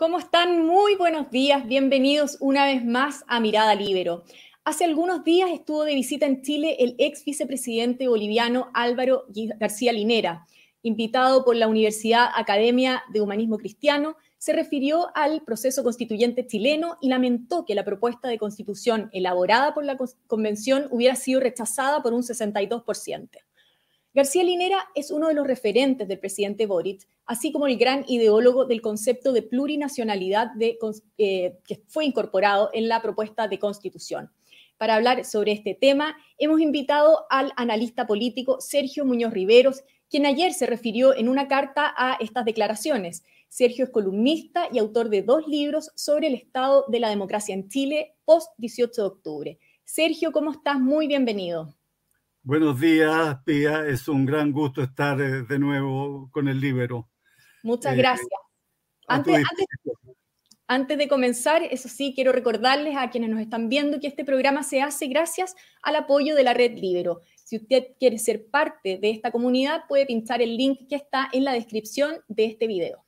¿Cómo están? Muy buenos días. Bienvenidos una vez más a Mirada Libero. Hace algunos días estuvo de visita en Chile el ex vicepresidente boliviano Álvaro García Linera. Invitado por la Universidad Academia de Humanismo Cristiano, se refirió al proceso constituyente chileno y lamentó que la propuesta de constitución elaborada por la convención hubiera sido rechazada por un 62%. García Linera es uno de los referentes del presidente Boric, así como el gran ideólogo del concepto de plurinacionalidad eh, que fue incorporado en la propuesta de constitución. Para hablar sobre este tema, hemos invitado al analista político Sergio Muñoz Riveros, quien ayer se refirió en una carta a estas declaraciones. Sergio es columnista y autor de dos libros sobre el estado de la democracia en Chile post 18 de octubre. Sergio, ¿cómo estás? Muy bienvenido. Buenos días, Pía. Es un gran gusto estar eh, de nuevo con el Libero. Muchas eh, gracias. Antes, antes, de comenzar, eso sí, quiero recordarles a quienes nos están viendo que este programa se hace gracias al apoyo de la red Libero. Si usted quiere ser parte de esta comunidad, puede pinchar el link que está en la descripción de este video.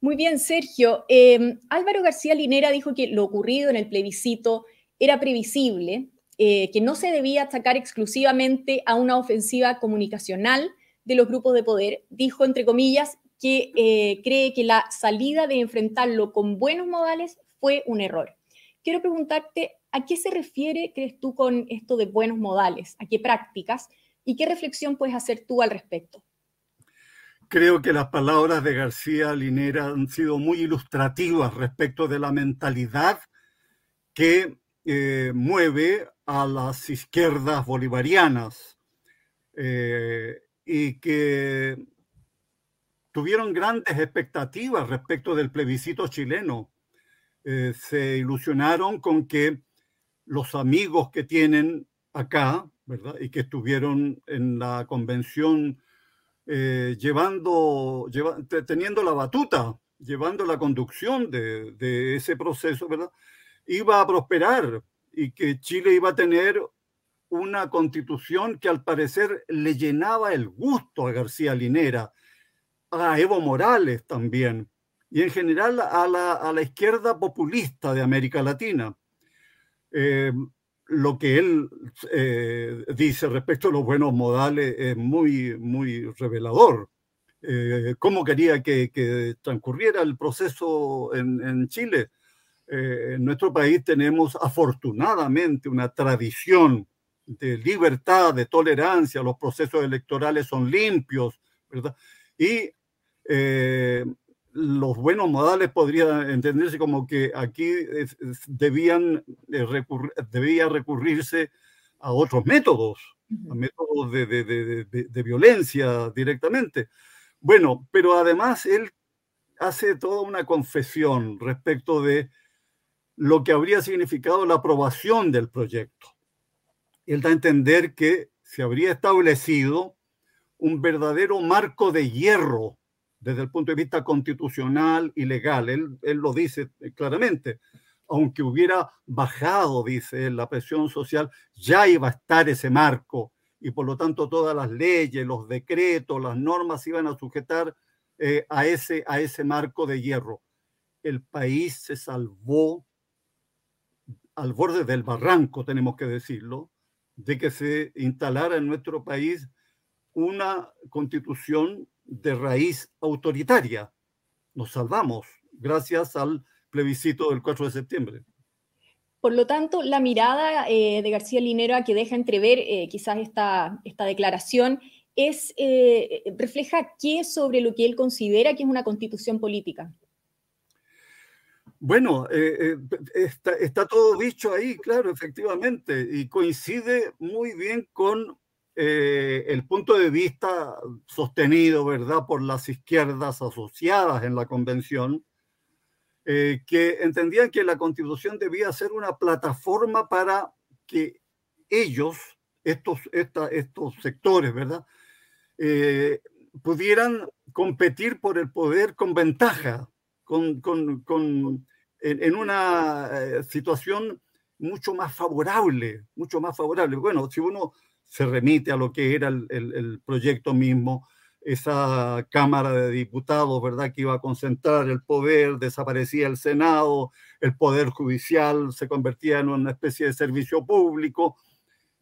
Muy bien, Sergio. Em, Álvaro García Linera dijo que lo ocurrido en el plebiscito era previsible eh, que no se debía atacar exclusivamente a una ofensiva comunicacional de los grupos de poder, dijo entre comillas que eh, cree que la salida de enfrentarlo con buenos modales fue un error. Quiero preguntarte, ¿a qué se refiere, crees tú, con esto de buenos modales? ¿A qué prácticas? ¿Y qué reflexión puedes hacer tú al respecto? Creo que las palabras de García Linera han sido muy ilustrativas respecto de la mentalidad que eh, mueve a las izquierdas bolivarianas eh, y que tuvieron grandes expectativas respecto del plebiscito chileno. Eh, se ilusionaron con que los amigos que tienen acá, ¿verdad? Y que estuvieron en la convención llevando, teniendo la batuta, llevando la conducción de, de ese proceso, ¿verdad? iba a prosperar y que Chile iba a tener una constitución que al parecer le llenaba el gusto a García Linera, a Evo Morales también, y en general a la, izquierda populista de América Latina. Eh, lo que él eh, dice respecto a los buenos modales es muy, muy revelador. Eh, ¿Cómo quería que, transcurriera el proceso en, en Chile? Eh, en nuestro país tenemos afortunadamente una tradición de libertad, de tolerancia, los procesos electorales son limpios, ¿verdad? Y eh, los buenos modales podrían entenderse como que aquí debían eh, debía recurrirse a otros métodos, a métodos de, de, violencia directamente. Bueno, pero además él hace toda una confesión respecto de lo que habría significado la aprobación del proyecto. Él da a entender que se habría establecido un verdadero marco de hierro desde el punto de vista constitucional y legal. Él, lo dice claramente. Aunque hubiera bajado, dice la presión social, ya iba a estar ese marco y por lo tanto todas las leyes, los decretos, las normas iban a sujetar eh, a, ese, a ese marco de hierro. El país se salvó al borde del barranco, tenemos que decirlo, de que se instalara en nuestro país una constitución de raíz autoritaria. Nos salvamos gracias al plebiscito del 4 de septiembre. Por lo tanto, la mirada eh, de García Linera que deja entrever eh, quizás esta, esta declaración es, eh, refleja qué sobre lo que él considera que es una constitución política. Bueno, eh, eh, está, todo dicho ahí, claro, efectivamente, y coincide muy bien con eh, el punto de vista sostenido, ¿verdad?, por las izquierdas asociadas en la convención, que entendían que la constitución debía ser una plataforma para que ellos, estos, estos sectores, ¿verdad?, pudieran competir por el poder con ventaja, con, en, una eh, situación mucho más favorable, mucho más favorable. Bueno, si uno se remite a lo que era el, proyecto mismo, esa Cámara de Diputados, ¿verdad? Que iba a concentrar el poder, desaparecía el Senado, el Poder Judicial se convertía en una especie de servicio público,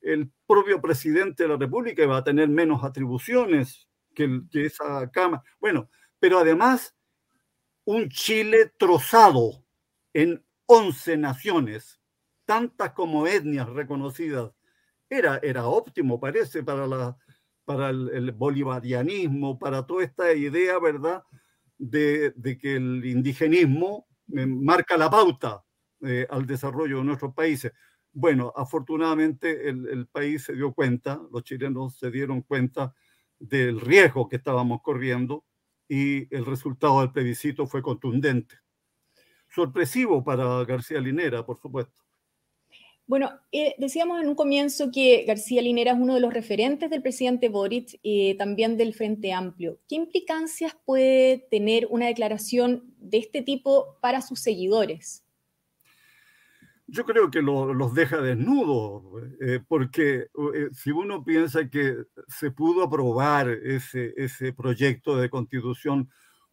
el propio presidente de la República iba a tener menos atribuciones que esa Cámara. Bueno, pero además un Chile trozado en 11 naciones, tantas como etnias reconocidas. Era, era óptimo, parece, para la, para el, bolivarianismo, para toda esta idea, ¿verdad?, de, que el indigenismo eh, marca la pauta eh, al desarrollo de nuestros países. Bueno, afortunadamente el, el, país se dio cuenta, los chilenos se dieron cuenta del riesgo que estábamos corriendo y el resultado del plebiscito fue contundente. Sorpresivo para García Linera, por supuesto. Bueno, eh, decíamos en un comienzo que García Linera es uno de los referentes del presidente Boric y también del Frente Amplio. ¿Qué implicancias puede tener una declaración de este tipo para sus seguidores? Yo creo que los deja desnudos, eh, porque eh, si uno piensa que se pudo aprobar ese, ese proyecto de constitución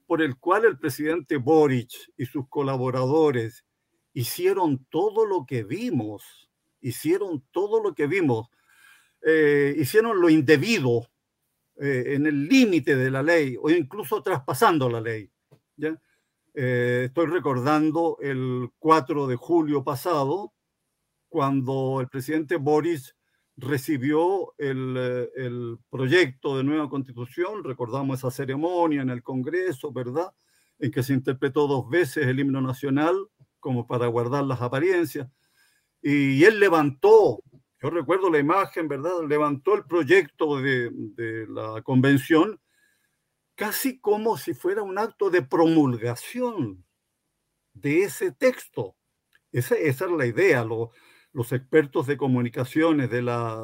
por el cual el presidente Boric y sus colaboradores hicieron todo lo que vimos, hicieron todo lo que vimos, eh, hicieron lo indebido eh, en el límite de la ley o incluso traspasando la ley. Eh, estoy recordando el 4 de julio pasado, cuando el presidente Boris recibió el, el, proyecto de nueva constitución, recordamos esa ceremonia en el Congreso, ¿verdad? En que se interpretó dos veces el himno nacional como para guardar las apariencias. Y él levantó, yo recuerdo la imagen, ¿verdad? Levantó el proyecto de la convención casi como si fuera un acto de promulgación de ese texto. Esa, esa es la idea. los expertos de comunicaciones de la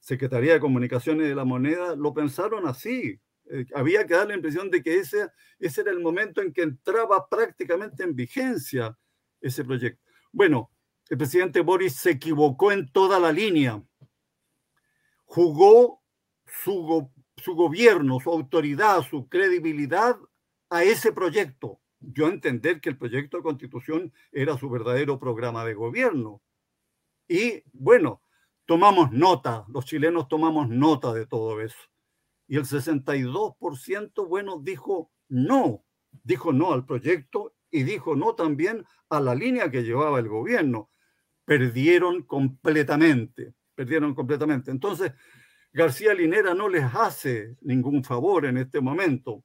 Secretaría de Comunicaciones de la Moneda lo pensaron así. Eh, había que dar la impresión de que ese, ese era el momento en que entraba prácticamente en vigencia ese proyecto. Bueno, el presidente Boris se equivocó en toda la línea. Jugó su, su gobierno, su autoridad, su credibilidad a ese proyecto. Yo entender que el proyecto de constitución era su verdadero programa de gobierno. Y bueno, tomamos nota, los chilenos tomamos nota de todo eso. Y el 62%, bueno, dijo no, dijo no al proyecto y dijo no también a la línea que llevaba el gobierno. Perdieron completamente, perdieron completamente. Entonces, García Linera no les hace ningún favor en este momento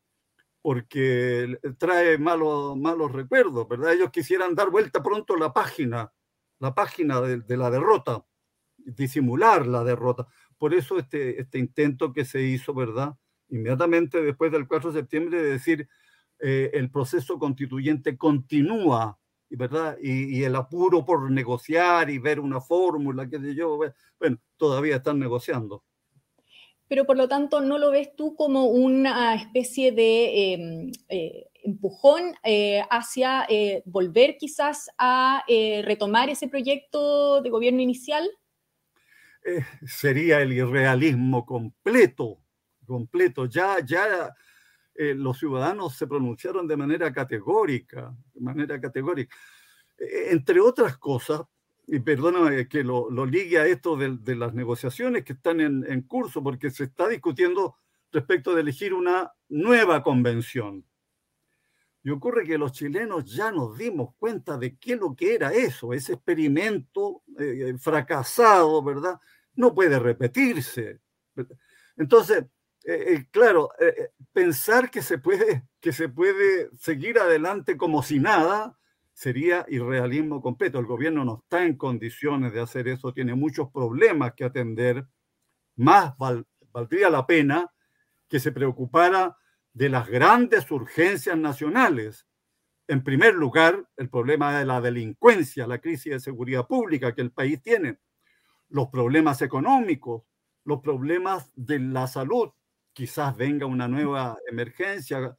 porque trae malos, malos recuerdos, ¿verdad? Ellos quisieran dar vuelta pronto la página, la página de, la derrota, disimular la derrota. Por eso este, este intento que se hizo, ¿verdad? Inmediatamente después del 4 de septiembre de decir, eh, el proceso constituyente continúa, ¿verdad? Y, el apuro por negociar y ver una fórmula, qué sé yo, bueno, todavía están negociando. Pero por lo tanto, ¿no lo ves tú como una especie de em, eh, empujón eh, hacia volver quizás a retomar ese proyecto de gobierno inicial? sería el irrealismo completo, completo. Ya, ya eh, los ciudadanos se pronunciaron de manera categórica, de manera categórica. E, entre otras cosas, y perdóname que lo, ligue a esto de, las negociaciones que están en, en, curso, porque se está discutiendo respecto de elegir una nueva convención. Y ocurre que los chilenos ya nos dimos cuenta de qué lo que era eso, ese experimento eh, fracasado, ¿verdad? No puede repetirse. Entonces, eh, eh, claro, eh, pensar que se, puede, que se puede seguir adelante como si nada sería irrealismo completo. El gobierno no está en condiciones de hacer eso, tiene muchos problemas que atender. Más valdría la pena que se preocupara de las grandes urgencias nacionales. En primer lugar, el problema de la delincuencia, la crisis de seguridad pública que el país tiene, los problemas económicos, los problemas de la salud, quizás venga una nueva emergencia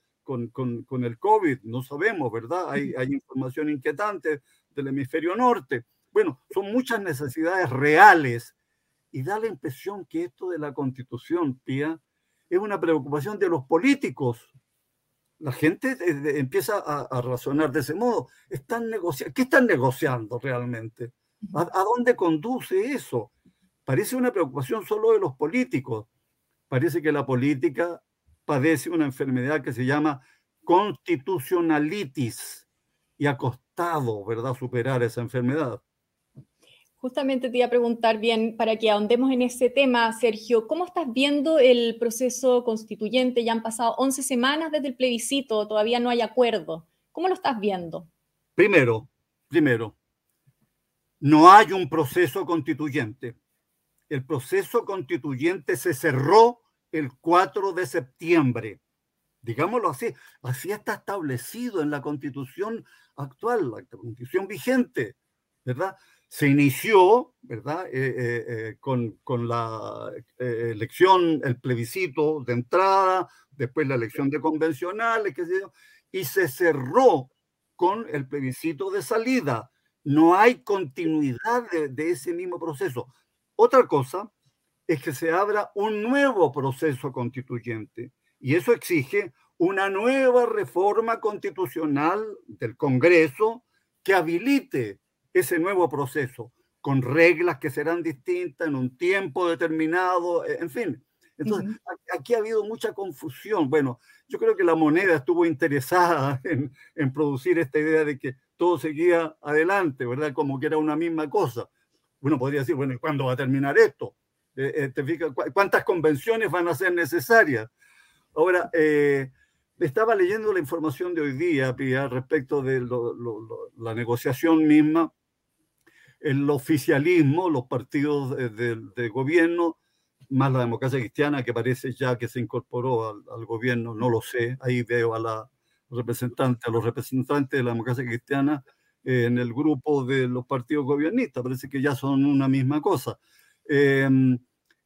con, con, el COVID, no sabemos, ¿verdad? Hay, hay información inquietante del hemisferio norte. Bueno, son muchas necesidades reales y da la impresión que esto de la constitución, Pía, es una preocupación de los políticos. La gente empieza a, razonar de ese modo. Están negociando. ¿Qué están negociando realmente? ¿A, ¿A, dónde conduce eso? Parece una preocupación solo de los políticos. Parece que la política padece una enfermedad que se llama constitucionalitis y ha costado, ¿verdad?, superar esa enfermedad. Justamente te iba a preguntar bien, para que ahondemos en ese tema, Sergio, ¿cómo estás viendo el proceso constituyente? Ya han pasado 11 semanas desde el plebiscito, todavía no hay acuerdo. ¿Cómo lo estás viendo? Primero, primero, no hay un proceso constituyente. El proceso constituyente se cerró el 4 de septiembre. Digámoslo así, así está establecido en la constitución actual, la constitución vigente, ¿verdad? se inició, ¿verdad? Eh, eh, eh, con, con, la elección, el plebiscito de entrada, después la elección de convencionales, qué sé yo, y se cerró con el plebiscito de salida. No hay continuidad de, de ese mismo proceso. Otra cosa es que se abra un nuevo proceso constituyente y eso exige una nueva reforma constitucional del Congreso que habilite ese nuevo proceso, con reglas que serán distintas en un tiempo determinado, e, en fin. Entonces, aquí ha habido mucha confusión. Bueno, yo creo que la moneda estuvo interesada en, en, producir esta idea de que todo seguía adelante, ¿verdad? Como que era una misma cosa. Uno podría decir, bueno, ¿y cuándo va a terminar esto? Eh, eh ¿te fijas? ¿Cuántas convenciones van a ser necesarias? Ahora, eh, estaba leyendo la información de hoy día, Pia, respecto de lo, lo, la negociación misma el oficialismo, los partidos de, gobierno, más la democracia cristiana, que parece ya que se incorporó al, gobierno, no lo sé, ahí veo a la representante, a los representantes de la democracia cristiana eh, en el grupo de los partidos gobiernistas, parece que ya son una misma cosa. Em,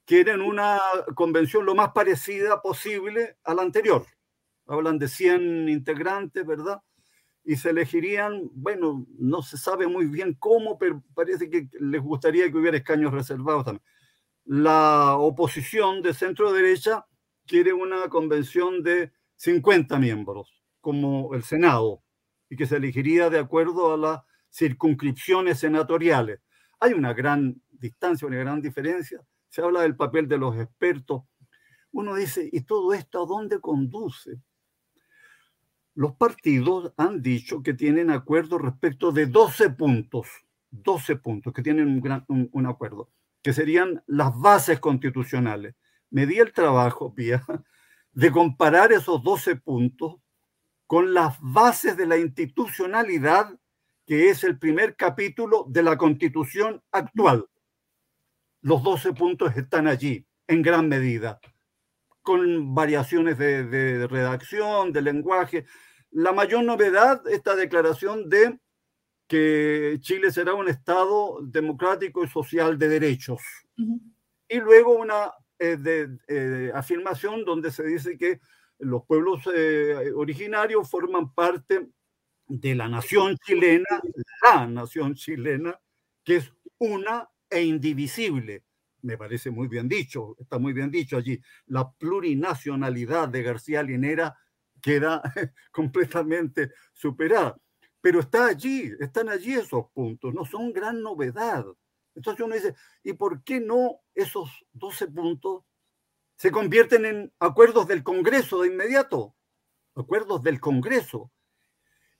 quieren una convención lo más parecida posible a la anterior. Hablan de 100 integrantes, ¿verdad? y se elegirían, bueno, no se sabe muy bien cómo, pero parece que les gustaría que hubiera escaños reservados también. La oposición de centro derecha quiere una convención de 50 miembros, como el Senado, y que se elegiría de acuerdo a las circunscripciones senatoriales. Hay una gran distancia, una gran diferencia. Se habla del papel de los expertos. Uno dice, ¿y todo esto a dónde conduce? los partidos han dicho que tienen acuerdo respecto de 12 puntos, 12 puntos, que tienen un, gran, un, acuerdo, que serían las bases constitucionales. Me di el trabajo, Pía, de comparar esos 12 puntos con las bases de la institucionalidad, que es el primer capítulo de la constitución actual. Los 12 puntos están allí, en gran medida, con variaciones de, de redacción, de lenguaje, la mayor novedad, esta declaración de que Chile será un Estado democrático y social de derechos. Y luego una eh, de, eh, afirmación donde se dice que los pueblos eh, originarios forman parte de la nación chilena, la nación chilena, que es una e indivisible. Me parece muy bien dicho, está muy bien dicho allí. La plurinacionalidad de García Linera queda completamente superada. Pero está allí, están allí esos puntos, no son gran novedad. Entonces uno dice, ¿y por qué no esos 12 puntos se convierten en acuerdos del Congreso de inmediato? Acuerdos del Congreso.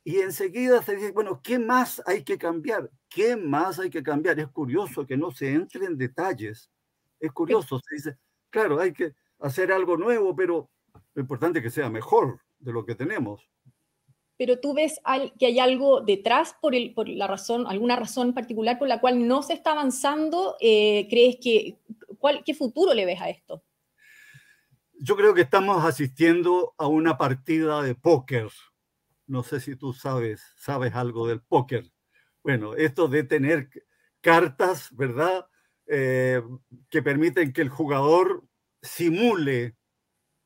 Y enseguida se dice, bueno, ¿qué más hay que cambiar? ¿Qué más hay que cambiar? Es curioso que no se entre en detalles. Es curioso, se dice, claro, hay que hacer algo nuevo, pero lo importante es que sea mejor de lo que tenemos. Pero tú ves que hay algo detrás por, el, por la razón, alguna razón particular por la cual no se está avanzando. Eh, ¿Crees que cuál, qué futuro le ves a esto? Yo creo que estamos asistiendo a una partida de póker. No sé si tú sabes, sabes algo del póker. Bueno, esto de tener cartas, ¿verdad? Eh, que permiten que el jugador simule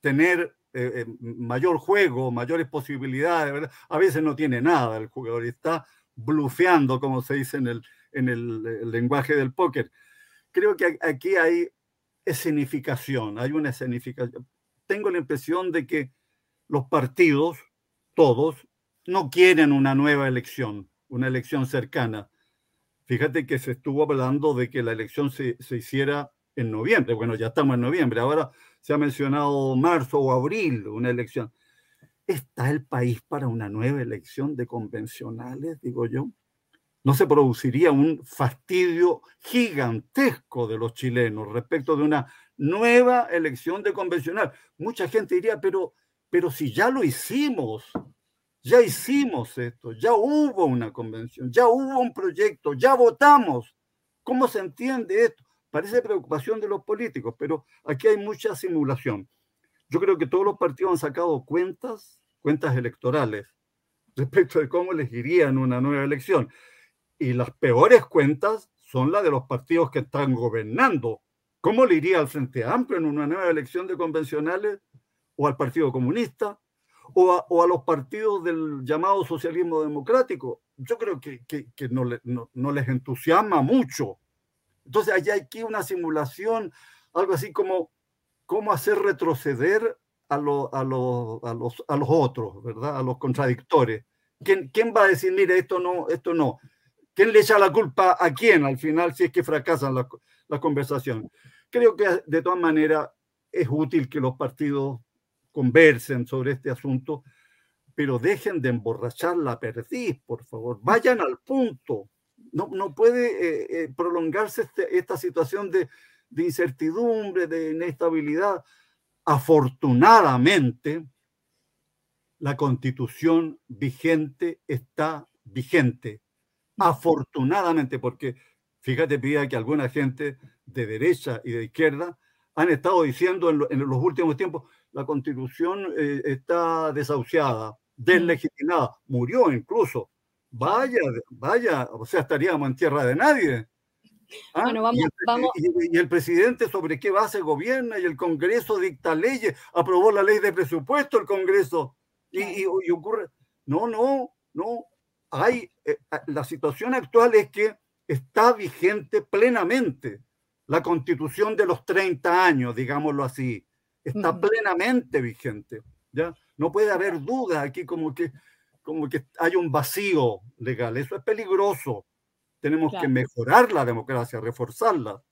tener eh, eh, mayor juego, mayores posibilidades, ¿verdad? A veces no tiene nada el jugador está blufeando, como se dice en el, en el, lenguaje del póker. Creo que aquí hay escenificación, hay una escenificación. tengo la impresión de que los partidos, todos, no quieren una nueva elección, una elección cercana. Fíjate que se estuvo hablando de que la elección se, se hiciera en noviembre. Bueno, ya estamos en noviembre. Ahora se ha mencionado marzo o abril, una elección. ¿Está el país para una nueva elección de convencionales, digo yo? ¿No se produciría un fastidio gigantesco de los chilenos respecto de una nueva elección de convencional? Mucha gente diría, pero, pero si ya lo hicimos, ya hicimos esto, ya hubo una convención, ya hubo un proyecto, ya votamos. ¿Cómo se entiende esto? Parece preocupación de los políticos, pero aquí hay mucha simulación. Yo creo que todos los partidos han sacado cuentas cuentas electorales respecto de cómo elegirían una nueva elección. Y las peores cuentas son las de los partidos que están gobernando. ¿Cómo le iría al Frente Amplio en una nueva elección de convencionales? ¿O al Partido Comunista? ¿O a, los partidos del llamado socialismo democrático? Yo creo que, no, les entusiasma mucho. Entonces, hay aquí una simulación, algo así como cómo hacer retroceder a, a, los, a, los, otros, ¿verdad? A los contradictores. ¿Quién, ¿Quién va a decir, mire, esto no, esto no? ¿Quién le echa la culpa a quién al final si es que fracasan las la conversaciones? Creo que de todas maneras es útil que los partidos conversen sobre este asunto, pero dejen de emborrachar la perdiz, por favor. Vayan al punto. No, no puede eh, eh, prolongarse este, esta situación de, de incertidumbre, de inestabilidad afortunadamente, la constitución vigente está vigente. Afortunadamente, porque fíjate, Pía, que alguna gente de derecha y de izquierda han estado diciendo en, los últimos tiempos, la constitución eh, está desahuciada, deslegitimada, murió incluso. Vaya, vaya, o sea, estaríamos en tierra de nadie. Ah, bueno, vamos, y, el, presidente sobre qué base gobierna y el Congreso dicta leyes, aprobó la ley de presupuesto el Congreso. Y, ocurre, no, no, no, hay, eh, la situación actual es que está vigente plenamente la constitución de los 30 años, digámoslo así, está plenamente vigente, ¿ya? No puede haber duda aquí como que, como que hay un vacío legal, eso es peligroso tenemos que mejorar la democracia, reforzarla.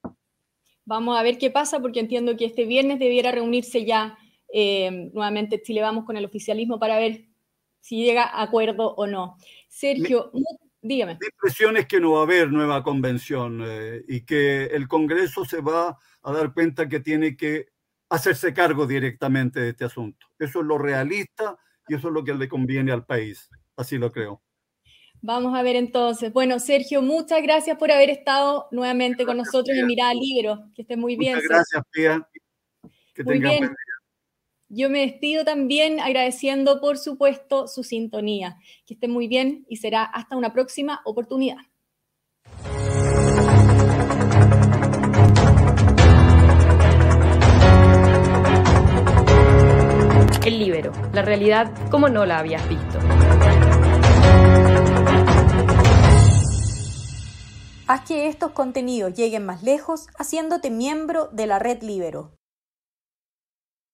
Vamos a ver qué pasa, porque entiendo que este viernes debiera reunirse ya eh, nuevamente Chile Vamos con el oficialismo para ver si llega a acuerdo o no. Sergio, dígame. Mi impresión es que no va a haber nueva convención eh, y que el Congreso se va a dar cuenta que tiene que hacerse cargo directamente de este asunto. Eso es lo realista y eso es lo que le conviene al país. Así lo creo. Vamos a ver entonces. Bueno, Sergio, muchas gracias por haber estado nuevamente con nosotros en Mirada Libro. Que esté muy bien. Muchas gracias, Pía. Que muy bien. Yo me despido también agradeciendo, por supuesto, su sintonía. Que esté muy bien y será hasta una próxima oportunidad. El libro, la realidad como no la habías visto. Haz que estos contenidos lleguen más lejos haciéndote miembro de la red Libero.